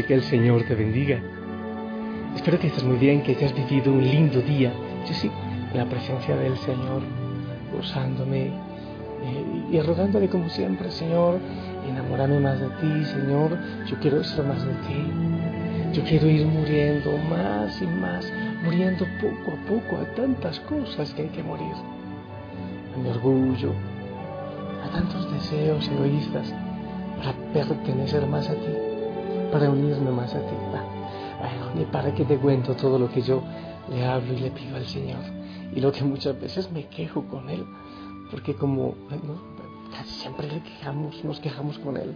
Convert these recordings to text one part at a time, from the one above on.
Que el Señor te bendiga. Espero que estés muy bien, que hayas vivido un lindo día. Yo sí, en la presencia del Señor, gozándome eh, y rogándole como siempre, Señor, enamórame más de ti, Señor. Yo quiero ser más de ti. Yo quiero ir muriendo más y más, muriendo poco a poco a tantas cosas que hay que morir. A mi orgullo, a tantos deseos egoístas para pertenecer más a ti para unirme más a ti. Bueno, ni para que te cuento todo lo que yo le hablo y le pido al Señor. Y lo que muchas veces me quejo con Él, porque como casi siempre le quejamos, nos quejamos con Él,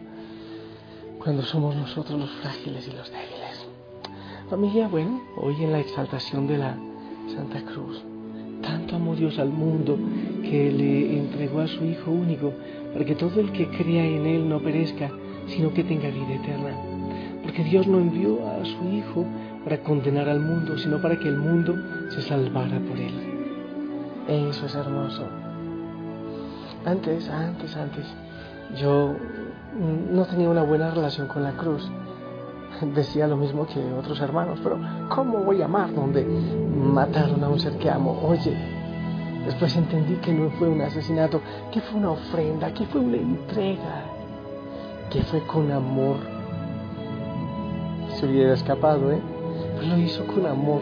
cuando somos nosotros los frágiles y los débiles. Familia, bueno, hoy en la exaltación de la Santa Cruz, tanto amó Dios al mundo que le entregó a su Hijo único, para que todo el que crea en Él no perezca, sino que tenga vida eterna. Porque Dios no envió a su Hijo para condenar al mundo, sino para que el mundo se salvara por él. Eso es hermoso. Antes, antes, antes, yo no tenía una buena relación con la cruz. Decía lo mismo que otros hermanos, pero ¿cómo voy a amar donde mataron a un ser que amo? Oye, después entendí que no fue un asesinato, que fue una ofrenda, que fue una entrega, que fue con amor se hubiera escapado, ¿eh? Pues lo hizo con amor,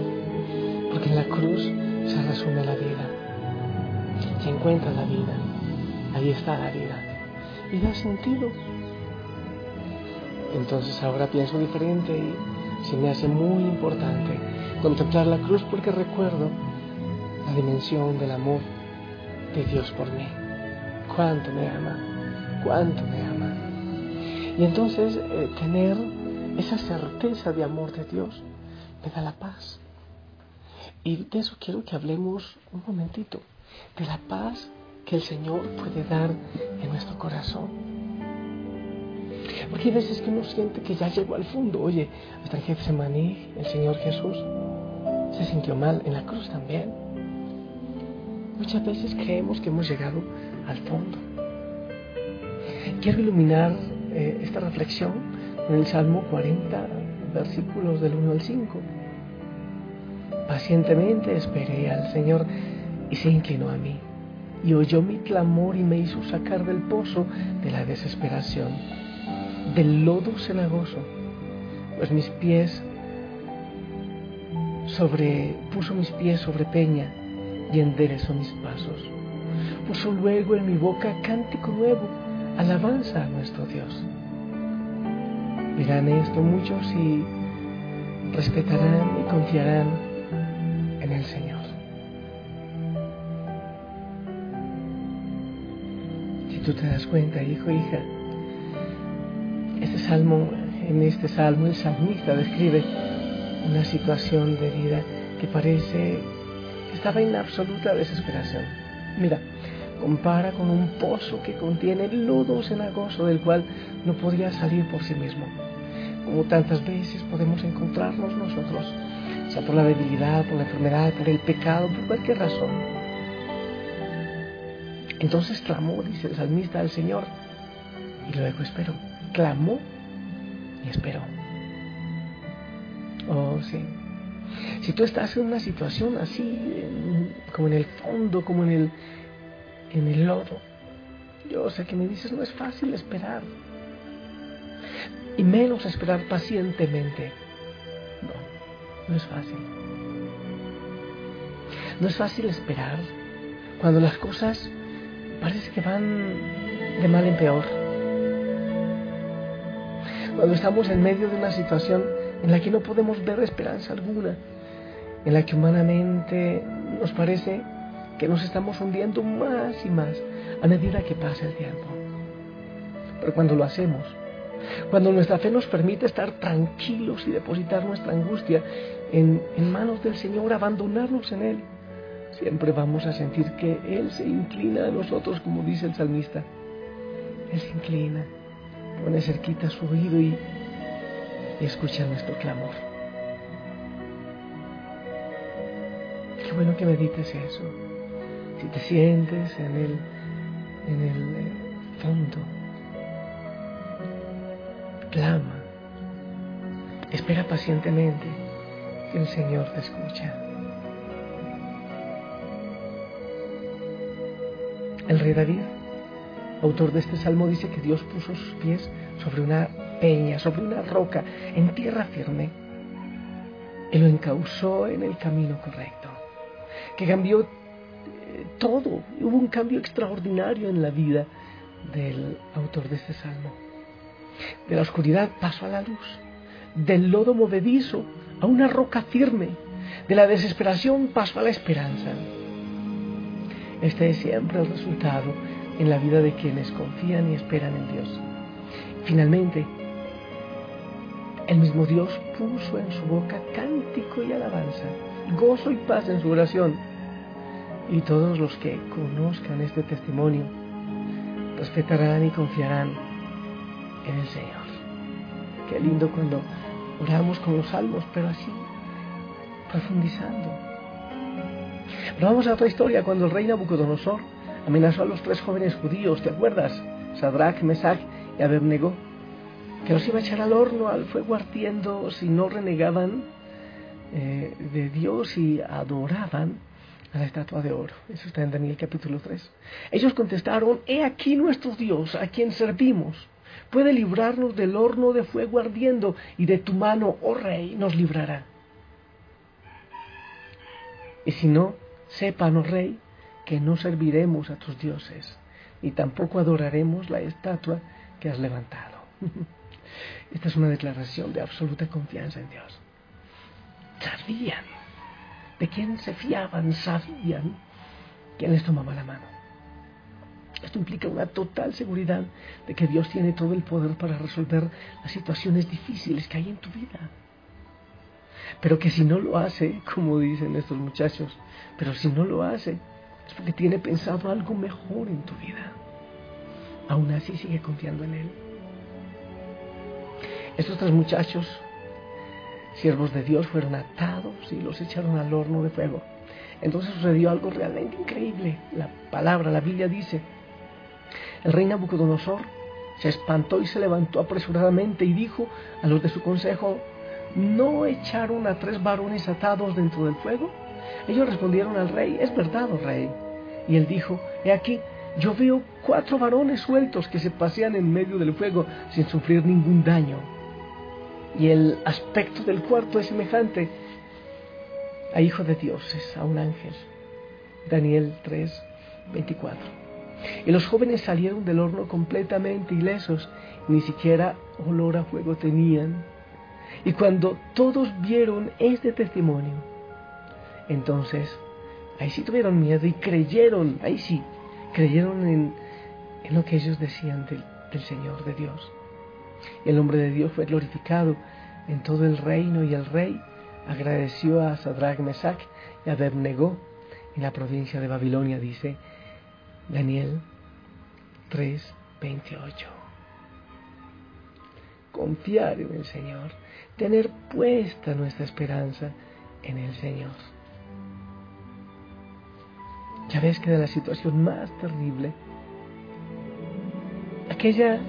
porque en la cruz se resume la vida, se encuentra la vida, ahí está la vida, y da sentido. Entonces ahora pienso diferente y se me hace muy importante contemplar la cruz porque recuerdo la dimensión del amor de Dios por mí. Cuánto me ama, cuánto me ama. Y entonces eh, tener esa certeza de amor de Dios me da la paz. Y de eso quiero que hablemos un momentito, de la paz que el Señor puede dar en nuestro corazón. Porque hay veces que uno siente que ya llegó al fondo. Oye, hasta en Getsemaní, el Señor Jesús se sintió mal, en la cruz también. Muchas veces creemos que hemos llegado al fondo. Quiero iluminar eh, esta reflexión en el Salmo 40, versículos del 1 al 5. Pacientemente esperé al Señor y se inclinó a mí y oyó mi clamor y me hizo sacar del pozo de la desesperación, del lodo cenagoso, pues mis pies sobre, puso mis pies sobre peña y enderezó mis pasos. Puso luego en mi boca cántico nuevo, alabanza a nuestro Dios. Verán esto muchos y respetarán y confiarán en el Señor. Si tú te das cuenta, hijo, hija, este salmo, en este salmo el salmista describe una situación de vida que parece que estaba en absoluta desesperación. Mira, compara con un pozo que contiene lodo cenagoso del cual no podría salir por sí mismo. Como tantas veces podemos encontrarnos nosotros, sea por la debilidad, por la enfermedad, por el pecado, por cualquier razón. Entonces clamó, dice el salmista al Señor, y luego esperó. Clamó y esperó. Oh, sí. Si tú estás en una situación así, como en el fondo, como en el, en el lodo, yo sé que me dices, no es fácil esperar. Y menos esperar pacientemente. No, no es fácil. No es fácil esperar cuando las cosas parece que van de mal en peor. Cuando estamos en medio de una situación en la que no podemos ver esperanza alguna, en la que humanamente nos parece que nos estamos hundiendo más y más a medida que pasa el tiempo. Pero cuando lo hacemos, cuando nuestra fe nos permite estar tranquilos y depositar nuestra angustia en, en manos del Señor, abandonarnos en Él, siempre vamos a sentir que Él se inclina a nosotros, como dice el salmista. Él se inclina, pone cerquita su oído y, escucha nuestro clamor. Qué bueno que medites eso. Si te sientes en el, en el eh, fondo, clama, espera pacientemente que el Señor te escucha. El rey David, autor de este salmo, dice que Dios puso sus pies sobre una peña, sobre una roca, en tierra firme, y lo encauzó en el camino correcto, que cambió eh, todo, hubo un cambio extraordinario en la vida del autor de este salmo. De la oscuridad pasó a la luz, del lodo movedizo a una roca firme, de la desesperación pasó a la esperanza. Este es siempre el resultado en la vida de quienes confían y esperan en Dios. Finalmente, el mismo Dios puso en su boca cántico y alabanza, gozo y paz en su oración. Y todos los que conozcan este testimonio respetarán y confiarán en el Señor. Qué lindo cuando oramos con los salmos, pero así, profundizando. Pero vamos a otra historia, cuando el rey Nabucodonosor amenazó a los tres jóvenes judíos, ¿te acuerdas? Sadrach, Mesach y Abednego, que los iba a echar al horno, al fuego ardiendo, si no renegaban eh, de Dios y adoraban a la estatua de oro. Eso está en Daniel capítulo 3. Ellos contestaron, he aquí nuestro Dios, a quien servimos. Puede librarnos del horno de fuego ardiendo y de tu mano, oh rey, nos librará. Y si no, sepan, oh rey, que no serviremos a tus dioses, ni tampoco adoraremos la estatua que has levantado. Esta es una declaración de absoluta confianza en Dios. Sabían de quién se fiaban, sabían quién les tomaba la mano. Esto implica una total seguridad de que Dios tiene todo el poder para resolver las situaciones difíciles que hay en tu vida. Pero que si no lo hace, como dicen estos muchachos, pero si no lo hace, es porque tiene pensado algo mejor en tu vida. Aún así sigue confiando en Él. Estos tres muchachos, siervos de Dios, fueron atados y los echaron al horno de fuego. Entonces sucedió algo realmente increíble. La palabra, la Biblia dice, el rey Nabucodonosor se espantó y se levantó apresuradamente y dijo a los de su consejo, ¿no echaron a tres varones atados dentro del fuego? Ellos respondieron al rey, es verdad, oh rey. Y él dijo, he aquí, yo veo cuatro varones sueltos que se pasean en medio del fuego sin sufrir ningún daño. Y el aspecto del cuarto es semejante a hijo de dioses, a un ángel. Daniel 3, 24. Y los jóvenes salieron del horno completamente ilesos, ni siquiera olor a fuego tenían. Y cuando todos vieron este testimonio, entonces ahí sí tuvieron miedo y creyeron, ahí sí, creyeron en, en lo que ellos decían del, del Señor, de Dios. Y el nombre de Dios fue glorificado en todo el reino y el rey agradeció a Sadrach, Mesach y Abednego en la provincia de Babilonia, dice Daniel 3:28. confiar en el Señor, tener puesta nuestra esperanza en el Señor. Ya ves que de la situación más terrible, aquella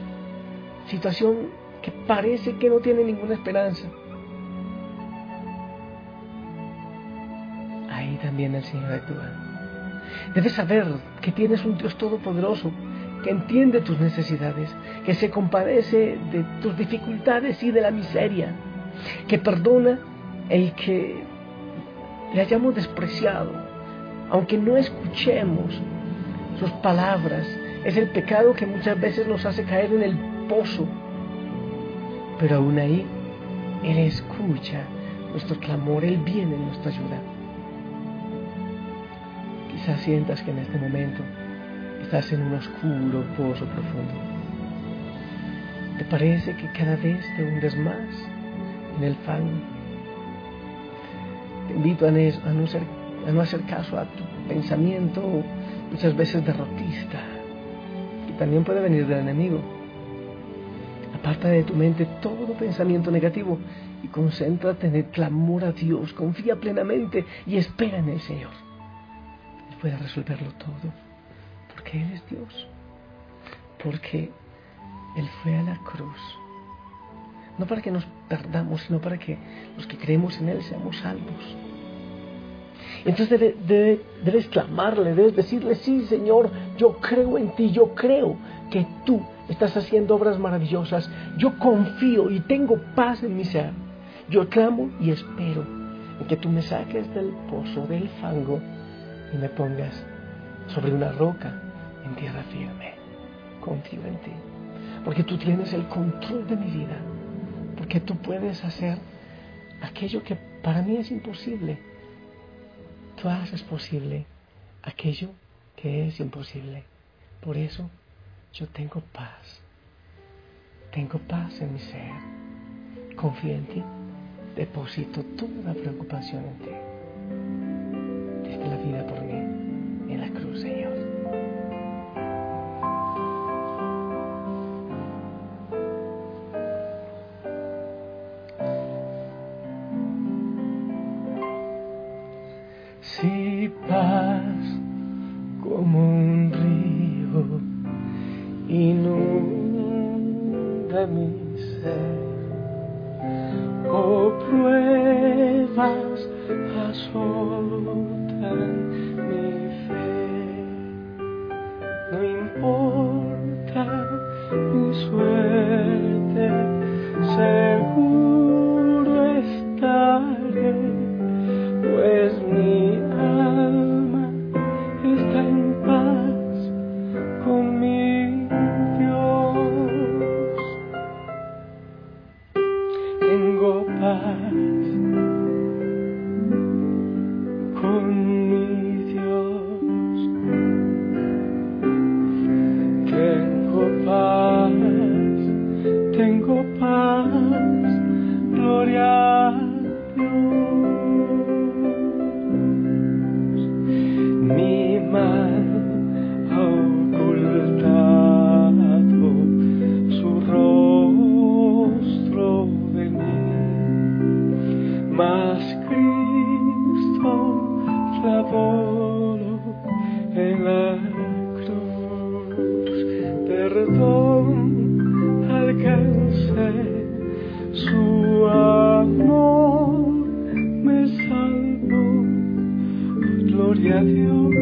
situación que parece que no tiene ninguna esperanza, ahí también el Señor actúa. Debes saber que tienes un Dios todopoderoso que entiende tus necesidades, que se compadece de tus dificultades y de la miseria, que perdona el que le hayamos despreciado, aunque no escuchemos sus palabras. Es el pecado que muchas veces nos hace caer en el pozo, pero aún ahí Él escucha nuestro clamor, Él viene en nuestra ayuda. Quizás sientas que en este momento estás en un oscuro pozo profundo. ¿Te parece que cada vez te hundes más en el fango? Te invito a no, a no hacer caso a tu pensamiento muchas veces derrotista, que también puede venir del enemigo. Aparta de tu mente todo pensamiento negativo y concéntrate en el clamor a Dios. Confía plenamente y espera en el Señor. Él puede resolverlo todo porque Él es Dios, porque Él fue a la cruz, no para que nos perdamos, sino para que los que creemos en Él seamos salvos. Entonces debes clamarle, debes decirle, sí Señor, yo creo en ti, yo creo que tú estás haciendo obras maravillosas, yo confío y tengo paz en mi ser. Yo clamo y espero en que tú me saques del pozo, del fango y me pongas sobre una roca en tierra firme. Confío en ti. Porque tú tienes el control de mi vida. Porque tú puedes hacer aquello que para mí es imposible. Tú haces posible aquello que es imposible. Por eso yo tengo paz. Tengo paz en mi ser. Confío en ti. Deposito toda preocupación en ti. La vida por mí en la cruz, Señor. pruebas azotan mi fe. No importa mi suerte. Vendrá el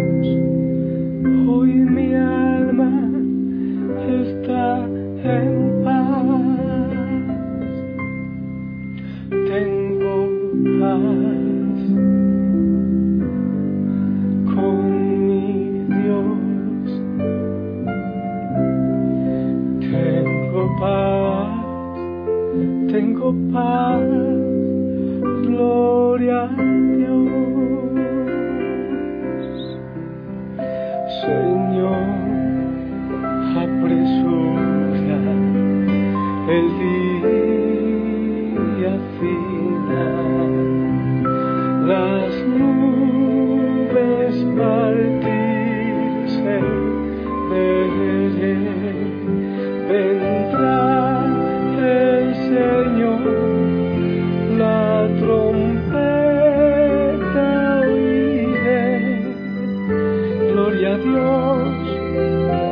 de Dios,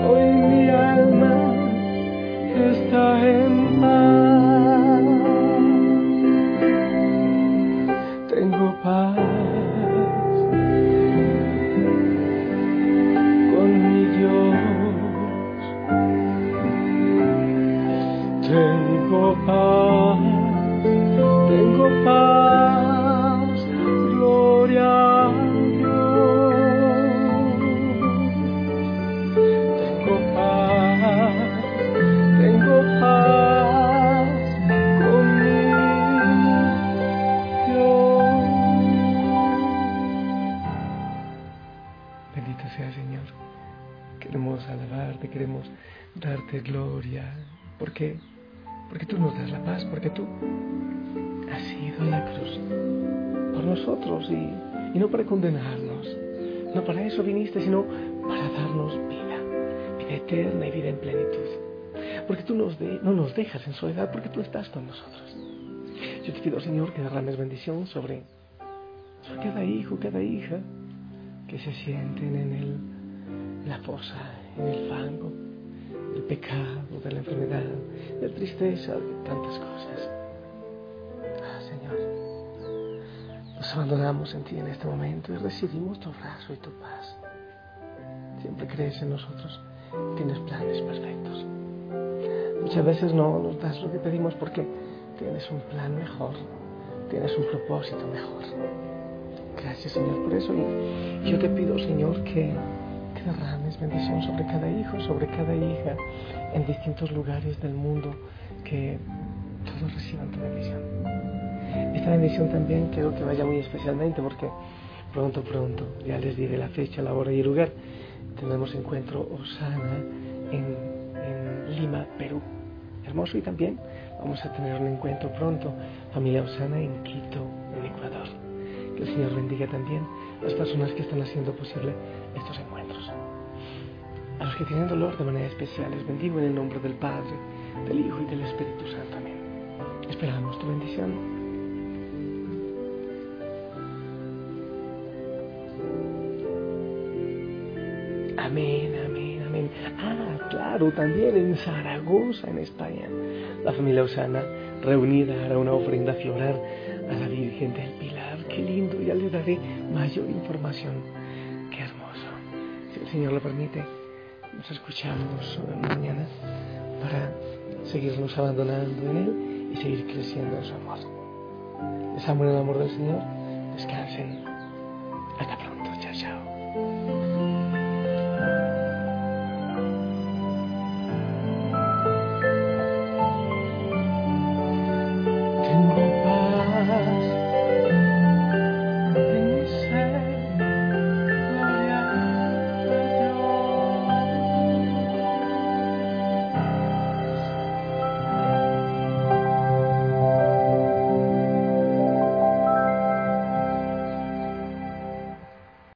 hoy mi alma está en dejas en soledad, porque tú estás con nosotros. Yo te pido, Señor, que derrames bendición sobre, sobre cada hijo, cada hija, que se sienten en el, la fosa, en el fango, del pecado, de la enfermedad, de la tristeza, de tantas cosas. Ah, Señor, nos abandonamos en ti en este momento y recibimos tu abrazo y tu paz. Siempre crees en nosotros, tienes planes perfectos. Muchas veces no nos das lo que pedimos porque tienes un plan mejor, tienes un propósito mejor. Gracias Señor por eso y yo te pido Señor que, que derrames bendición sobre cada hijo, sobre cada hija en distintos lugares del mundo, que todos reciban tu bendición. Esta bendición también quiero que vaya muy especialmente porque pronto, pronto, ya les diré la fecha, la hora y el lugar, tendremos encuentro Osana en, Lima, Perú. Hermoso y también vamos a tener un encuentro pronto, familia Osana en Quito, en Ecuador. Que el Señor bendiga también a las personas que están haciendo posible estos encuentros. A los que tienen dolor de manera especial, les bendigo en el nombre del Padre, del Hijo y del Espíritu Santo. Amén. Esperamos tu bendición. Amén. Ah, claro, también en Zaragoza, en España. La familia Osana reunida hará una ofrenda floral a la Virgen del Pilar. Qué lindo, ya les daré mayor información. Qué hermoso. Si el Señor lo permite, nos escuchamos mañana para seguirnos abandonando en Él y seguir creciendo en su amor. Les amo en el amor del Señor. Descansen. Hasta pronto. Chao, chao.